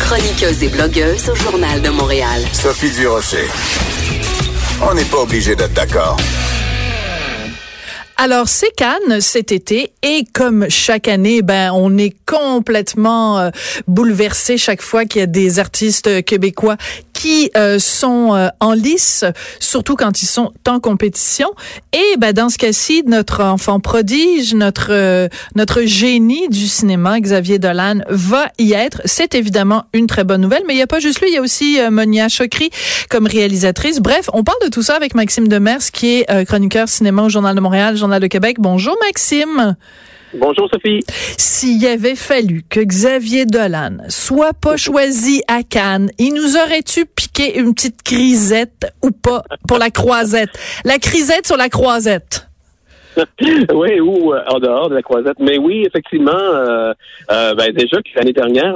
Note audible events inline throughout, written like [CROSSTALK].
Chroniqueuse et blogueuse au Journal de Montréal. Sophie Durocher. On n'est pas obligé d'être d'accord. Alors, c'est Cannes cet été et comme chaque année, ben on est complètement euh, bouleversé chaque fois qu'il y a des artistes québécois qui euh, sont euh, en lice, surtout quand ils sont en compétition. Et ben dans ce cas-ci, notre enfant prodige, notre notre génie du cinéma, Xavier Dolan, va y être. C'est évidemment une très bonne nouvelle, mais il n'y a pas juste lui, il y a aussi Monia Chokri comme réalisatrice. Bref, on parle de tout ça avec Maxime Demers, qui est chroniqueur cinéma au Journal de Montréal, Journal de Québec. Bonjour Maxime. Bonjour Sophie. S'il y avait fallu que Xavier Dolan soit pas choisi à Cannes, il nous aurait-tu piqué une petite crisette ou pas pour la croisette? La crisette sur la croisette. [LAUGHS] oui, ou euh, en dehors de la croisette. Mais oui, effectivement, euh, euh, ben déjà que l'année dernière,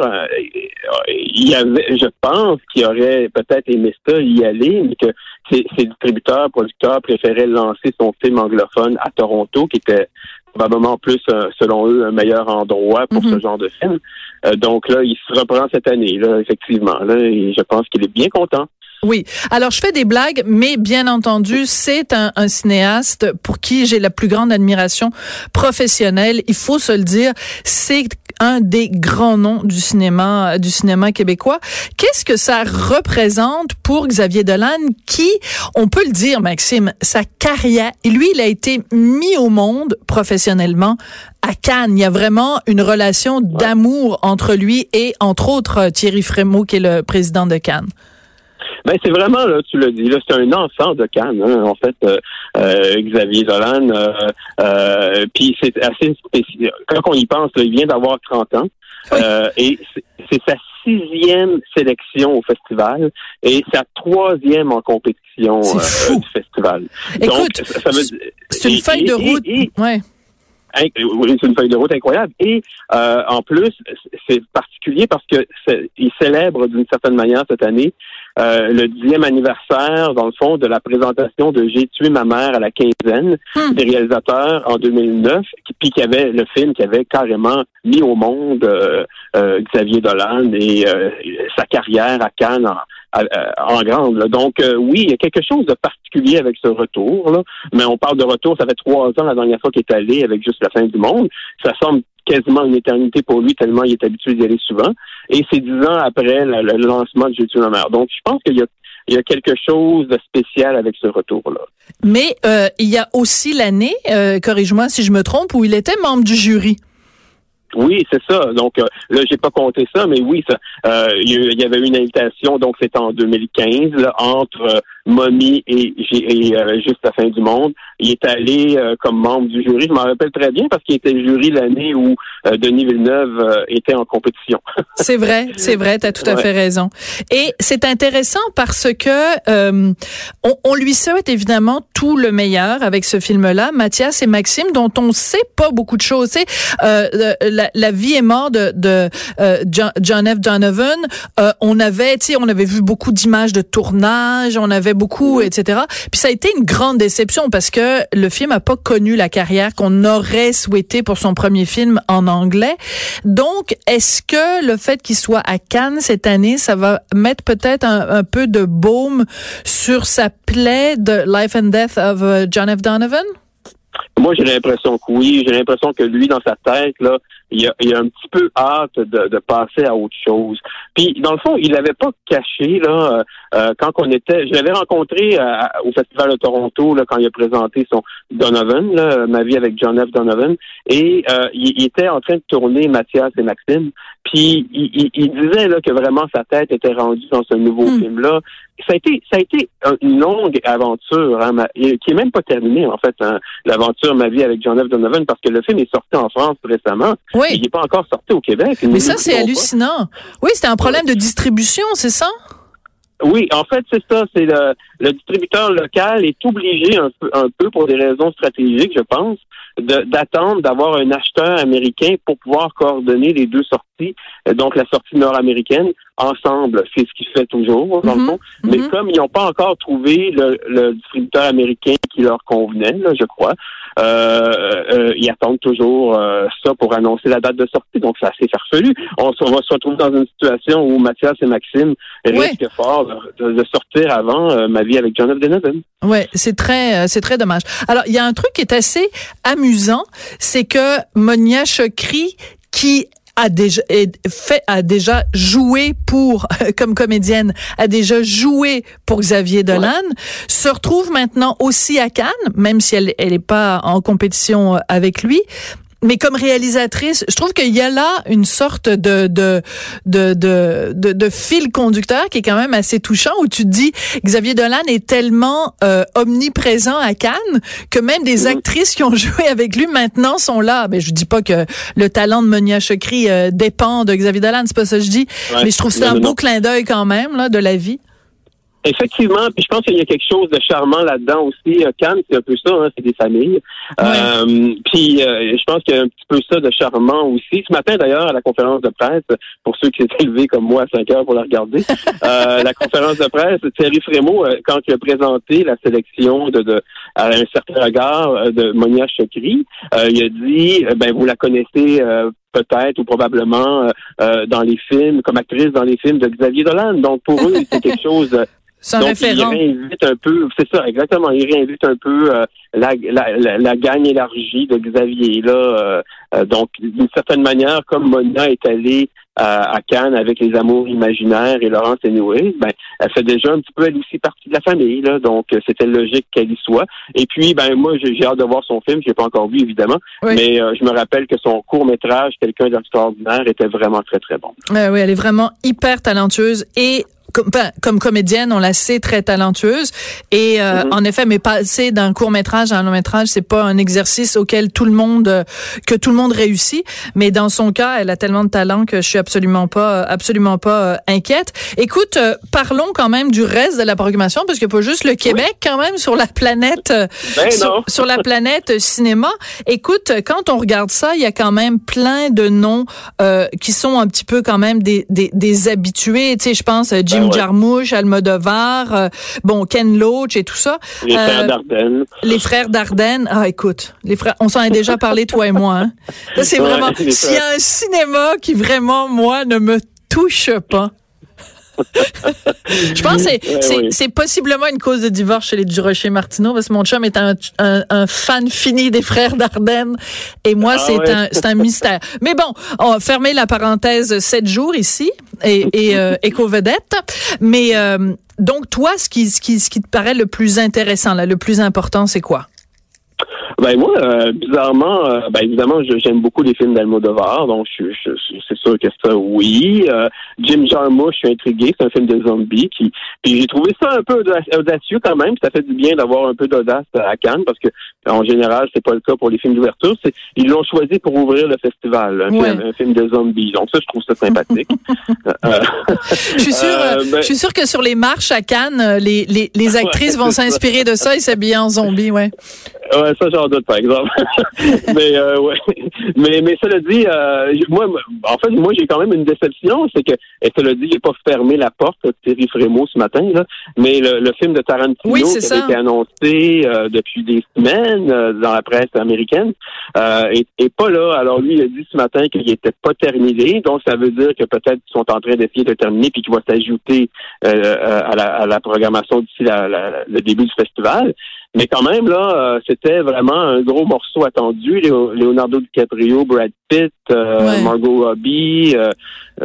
il y avait, je pense qu'il aurait peut-être aimé ça y aller, mais que ses, ses distributeurs, producteurs préféraient lancer son film anglophone à Toronto, qui était probablement plus, selon eux, un meilleur endroit pour ce mhm. genre de film. donc là, il se reprend cette année, là, effectivement. Là, et je pense qu'il est bien content. Oui. Alors, je fais des blagues, mais bien entendu, c'est un, un, cinéaste pour qui j'ai la plus grande admiration professionnelle. Il faut se le dire, c'est un des grands noms du cinéma, du cinéma québécois. Qu'est-ce que ça représente pour Xavier Dolan, qui, on peut le dire, Maxime, sa carrière, lui, il a été mis au monde professionnellement à Cannes. Il y a vraiment une relation d'amour entre lui et, entre autres, Thierry Frémaux, qui est le président de Cannes. Ben c'est vraiment là, tu l'as dit, là, c'est un enfant de Cannes, hein, en fait, euh, euh Xavier Dolan. Euh, euh, puis c'est assez spécial. Quand on y pense, il vient d'avoir 30 ans. et c'est sa sixième sélection au festival et sa troisième en compétition du festival. Écoute, c'est une feuille de route. ouais. C'est une feuille de route incroyable. Et euh, en plus, c'est particulier parce que il célèbre d'une certaine manière cette année euh, le dixième anniversaire, dans le fond, de la présentation de J'ai tué ma mère à la quinzaine hmm. des réalisateurs en 2009, puis qui avait le film qui avait carrément mis au monde euh, euh Xavier Dolan et euh, sa carrière à Cannes en, en grande. Donc oui, il y a quelque chose de particulier avec ce retour, là, mais on parle de retour, ça fait trois ans la dernière fois qu'il est allé avec juste la fin du monde. Ça semble quasiment une éternité pour lui, tellement il est habitué d'y aller souvent. Et c'est dix ans après le, lancement de J'ai tué. Donc, je pense qu'il y a il y a quelque chose de spécial avec ce retour-là. Mais euh, il y a aussi l'année, euh, corrige-moi si je me trompe, où il était membre du jury. Oui, c'est ça. Donc euh, là, j'ai pas compté ça, mais oui, ça, euh, il y avait une invitation, donc c'était en 2015, entre euh, Mommy et, et euh, Juste la fin du monde. Il est allé comme membre du jury. Je m'en rappelle très bien parce qu'il était jury l'année où Denis Villeneuve était en compétition. [LAUGHS] c'est vrai, c'est vrai, tu as tout à fait raison. Et c'est intéressant parce que on, on, lui souhaite évidemment tout le meilleur avec ce film-là, Mathias et Maxime, dont on sait pas beaucoup de choses. Tu sais, la, vie est mort de, de euh, John, F. Donovan, euh, on avait, tu sais, on avait vu beaucoup d'images de tournage, on avait beaucoup, etc. Puis ça a été une grande déception parce que le film a pas connu la carrière qu'on aurait souhaité pour son premier film en anglais. Donc, est-ce que le fait qu'il soit à Cannes cette année, ça va mettre peut-être un, peu de baume sur sa plaie de Life and Death of euh, John F. Donovan? Moi, j'ai l'impression que oui. J'ai l'impression que lui, dans sa tête, là, il a, il a un petit peu hâte de, de, passer à autre chose. Puis, dans le fond, il n'avait pas caché, là, euh, euh, quand on était... Je l'avais rencontré euh, au Festival de Toronto, là, quand il a présenté son Donovan, là, Ma vie avec John F. Donovan, et il, était en train de tourner Mathias et Maxime, puis il, il, disait là, que vraiment sa tête était rendue dans ce nouveau hmm. film-là, ça a été, ça a été une longue aventure, hein, qui est même pas terminée en fait. Hein, L'aventure Ma vie avec John F. Donovan, parce que le film est sorti en France récemment. Oui. Il n'est pas encore sorti au Québec. Mais ça, c'est hallucinant. Oui, c'était un problème de distribution, c'est ça? Oui, en fait, c'est ça. C'est le, le, distributeur local est obligé un peu, un peu pour des raisons stratégiques, je pense, d'attendre d'avoir un acheteur américain pour pouvoir coordonner les deux sorties, euh, donc la sortie nord-américaine ensemble. C'est ce qu'il fait toujours, dans le mhm. fond. Mais mhm. comme ils n'ont pas encore trouvé le, le, distributeur américain qui leur convenait, là, je crois, ils attendent toujours euh, ça pour annoncer la date de sortie. Donc, c'est assez farfelu. On, on, va se retrouver dans une situation où Mathias et Maxime risquent fort de, sortir avant ma vie avec John F. Donovan. Oui, c'est très, c'est très dommage. Alors, il y a un truc qui est assez amusant, c'est que Monia Chokri, qui a déjà fait a déjà joué pour [LAUGHS] comme comédienne a déjà joué pour Xavier Dolan se retrouve maintenant aussi à Cannes même si elle elle est pas en compétition avec lui mais comme réalisatrice, je trouve qu'il y a là une sorte de de, de de de fil conducteur qui est quand même assez touchant où tu te dis Xavier Dolan est tellement euh, omniprésent à Cannes que même des mm-hmm. actrices qui ont [LAUGHS] joué avec lui maintenant sont là. Mais ben, je dis pas que le talent de Monia Chokri euh, dépend de Xavier Dolan, c'est pas ça que je dis, mais je trouve ça un beau clin d'œil quand même là de la vie. Effectivement, puis je pense qu'il y a quelque chose de charmant là-dedans aussi. Euh, Cannes, c'est un peu ça, hein, c'est des familles. Euh, puis euh, je pense qu'il y a un petit peu ça de charmant aussi. Ce matin, d'ailleurs, à la conférence de presse, pour ceux qui s'étaient levés comme moi à 5 heures pour la regarder, [LAUGHS] la conférence de presse, Thierry Frémaux, quand il a présenté la sélection de, de à un certain regard de Monia Chokri, il a dit, ben vous la connaissez peut-être ou probablement dans les films, comme actrice dans les films de Xavier Dolan. Donc pour eux, c'est quelque [LAUGHS] chose donc, référent. il réinvite un peu, c'est ça, exactement, il réinvite un peu euh, la, la, la, gagne élargie de Xavier. Là, euh, euh, donc, d'une certaine manière, comme Mona est allée à Cannes avec les amours imaginaires et Laurence Anyway, ben, elle fait déjà un petit peu, elle aussi, partie de la famille. Là, donc, c'était logique qu'elle y soit. Et puis, ben moi, j'ai hâte de voir son film. Je l'ai pas encore vu, évidemment. Mais je me rappelle que son court-métrage, Quelqu'un d'extraordinaire, était vraiment très, très bon. oui, elle est vraiment hyper talentueuse et comme, comme comédienne, on la sait très talentueeuse. Et euh, mhm. en effet, mais passer d'un court métrage à un long métrage, c'est pas un exercice auquel tout le monde euh, que tout le monde réussit. Mais dans son cas, elle a tellement de talent que je suis absolument pas absolument pas euh, inquiète. Écoute, parlons quand même du reste de la programmation parce qu'il n'y a pas juste le Québec quand même sur la planète [LAUGHS] ben sur, la [LAUGHS] planète cinéma. Écoute, quand on regarde ça, il y a quand même plein de noms qui sont un petit peu quand même des des, des habitués. Tu sais, je pense Jim Jim Jarmusch, Almodovar, euh, bon Ken Loach et tout ça. Les frères euh, Dardenne. Les frères Dardenne. Ah, écoute, les frères, on s'en est déjà parlé toi et moi. Hein. C'est vraiment. S'il y a un cinéma qui vraiment moi ne me touche pas. je pense que c'est possiblement une cause de divorce chez les Durocher Martineau parce que mon chum est un, un, fan fini des frères Dardenne et moi ah c'est un c'est un mystère. Mais bon, on va fermer la parenthèse sept jours ici et, et euh, éco-vedette. Mais euh, donc toi, ce qui, ce qui ce qui te paraît le plus intéressant là, le plus important, c'est quoi? Ben moi, euh, bizarrement, euh, ben évidemment, j'aime beaucoup les films d'Almodovar, donc je, c'est sûr que ça, oui. Euh, Jim Jarmusch, je suis intrigué, c'est un film de zombies qui, puis j'ai trouvé ça un peu audacieux quand même. Ça fait du bien d'avoir un peu d'audace à Cannes parce que en général, c'est pas le cas pour les films d'ouverture. Ils l'ont choisi pour ouvrir le festival, un, film, de zombies. Donc ça, je trouve ça sympathique. [LAUGHS] je suis sûr, ben je suis sûr que sur les marches à Cannes, les les, les [LAUGHS] actrices vont s'inspirer de ça et s'habiller en zombies, ouais. Ouais, ça j'en doute par exemple. [LAUGHS] mais euh, ouais, mais mais cela dit, euh, moi, en fait, moi j'ai quand même une déception, c'est que, et cela dit, j'ai pas fermé la porte de Thierry Frémaux ce matin là, mais le, film de Tarantino qui a été annoncé euh, depuis des semaines dans la presse américaine est, est, pas là. Alors lui, il a dit ce matin qu'il était pas terminé, donc ça veut dire que peut-être qu'ils sont en train d'essayer de terminer puis qu'il va s'ajouter à la, à, la, programmation d'ici le début du festival. Mais quand même, là, euh, c'était vraiment un gros morceau attendu. Leonardo DiCaprio, Brad Pitt, euh, Margot Robbie, euh,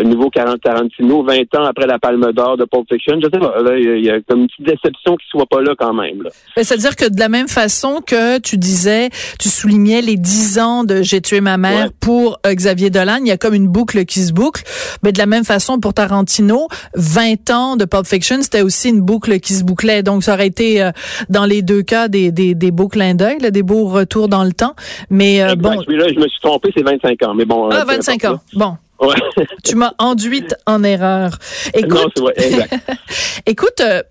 nouveau Tarantino, 20 ans après la Palme d'Or de Pulp Fiction. Je sais pas, il y, a comme une petite déception qu'il soit pas là quand même. C'est-à-dire que de la même façon que tu disais, tu soulignais les 10 ans de J'ai tué ma mère pour Xavier Dolan, il y a comme une boucle qui se boucle. Mais de la même façon pour Tarantino, 20 ans de Pulp Fiction, c'était aussi une boucle qui se bouclait. Donc ça aurait été dans les deux cas des, des, des beaux clins d'œil, des beaux retours dans le temps. Mais euh, bon. Là, je me suis trompé, c'est 25 ans. Mais bon. Ah, 25 ans. Bon. Ouais. tu m'as enduite en erreur. Écoute, [LAUGHS] non, c'est vrai, exact. [LAUGHS] écoute, euh,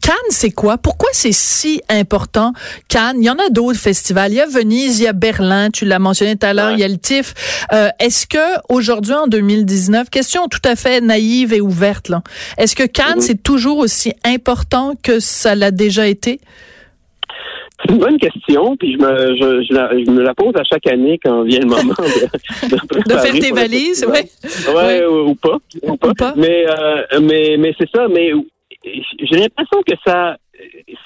Cannes, c'est quoi? Pourquoi c'est si important? Cannes, il y en a d'autres festivals. Il y a Venise, il y a Berlin, tu l'as mentionné tout à l'heure, il y a le TIFF. Euh, est-ce que aujourd'hui, en 2019, question tout à fait naïve et ouverte, là, est-ce que Cannes, c'est toujours aussi important que ça l'a déjà été? C'est une bonne question, puis je me, je, me la pose à chaque année quand vient le moment de, de, [LAUGHS] faire tes valises, oui. Ouais, ou, pas, ou pas. Mais, euh, mais, mais c'est ça. Mais j'ai l'impression que ça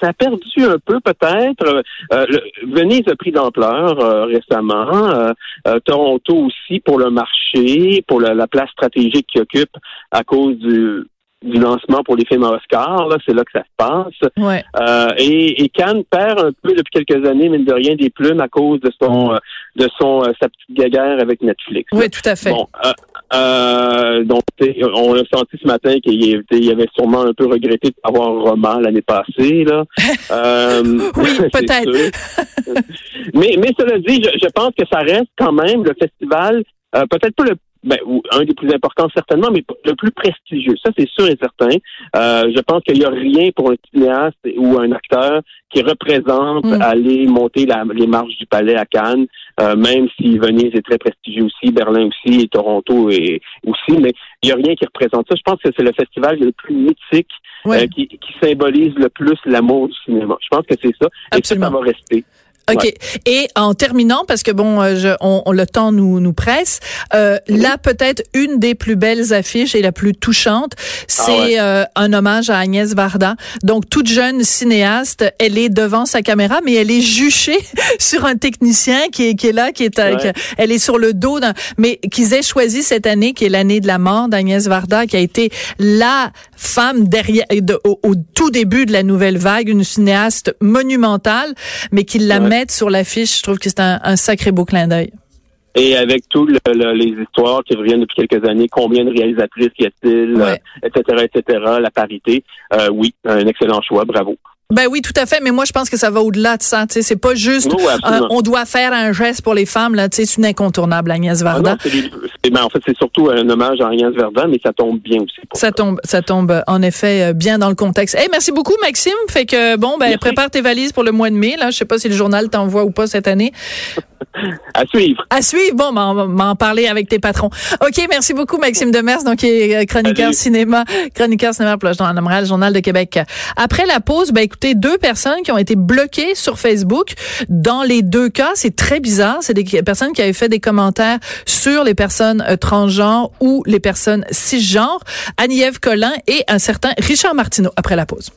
ça a perdu un peu peut-être. Euh, Venise a pris d'ampleur euh, récemment. Euh, Toronto aussi pour le marché, pour la, place stratégique qu'il occupe à cause du, du lancement pour les films Oscar. C'est là que ça se passe. Ouais. et, et Cannes perd un peu depuis quelques années, mine de rien, des plumes à cause de son de son sa petite gaguerre avec Netflix. Oui, tout à fait. Bon, euh, donc, on a senti ce matin qu'il y avait sûrement un peu regretté d'avoir un roman l'année passée. Là. [LAUGHS] Euh, oui, [LAUGHS] peut-être. [LAUGHS] mais, mais cela dit, je, pense que ça reste quand même le festival, euh, peut-être pas le ben, un des plus importants certainement, mais le plus prestigieux. Ça, c'est sûr et certain. Euh, je pense qu'il n'y a rien pour un cinéaste ou un acteur qui représente mm. aller monter les marches du palais à Cannes, euh, même si Venise est très prestigieux aussi, Berlin aussi, et Toronto et, aussi, mais il n'y a rien qui représente ça. Je pense que c'est le festival le plus mythique euh, qui, symbolise le plus l'amour du cinéma. Je pense que c'est ça. Et ça, ça va rester. OK. Et en terminant, parce que bon, euh, je, on, le temps nous nous presse, euh, là peut-être une des plus belles affiches et la plus touchante, c'est ah euh, un hommage à Agnès Varda. Donc toute jeune cinéaste, elle est devant sa caméra, mais elle est juchée [LAUGHS] sur un technicien qui est qui est là, qui est, elle est sur le dos d'un, mais qu'ils aient choisi cette année, qui est l'année de la mort d'Agnès Varda, qui a été la femme derrière au, au, tout début de la nouvelle vague, une cinéaste monumentale, mais qui l'a sur l'affiche, je trouve que c'est un, sacré beau clin d'œil. Et avec toutes les histoires qui reviennent depuis quelques années, combien de réalisatrices y a-t-il, etc., etc., la parité, euh, oui, un excellent choix, bravo. Ben oui, tout à fait. Mais moi, je pense que ça va au-delà de ça. Tu sais, c'est pas juste on doit faire un geste pour les femmes. Là, tu sais, c'est une incontournable, Agnès ah Varda. ben, en fait, c'est surtout un hommage à Agnès Varda, mais ça tombe bien aussi. ça, tombe, ça tombe en effet euh, bien dans le contexte. Hey, merci beaucoup, Maxime. Fait que bon, ben prépare tes valises pour le mois de mai. Là, je sais pas si le journal t'envoie ou pas cette année. À suivre. À suivre. Bon, ben, on va en parler avec tes patrons. OK, merci beaucoup, Maxime Demers, donc qui est euh, chroniqueur cinéma, chroniqueur cinéma plage dans le Journal de Québec. Après la pause, ben écoutez, deux personnes qui ont été bloquées sur Facebook. Dans les deux cas, c'est très bizarre. C'est des personnes qui avaient fait des commentaires sur les personnes euh, transgenres ou les personnes cisgenres. Annie-Ève Collin et un certain Richard Martineau après la pause.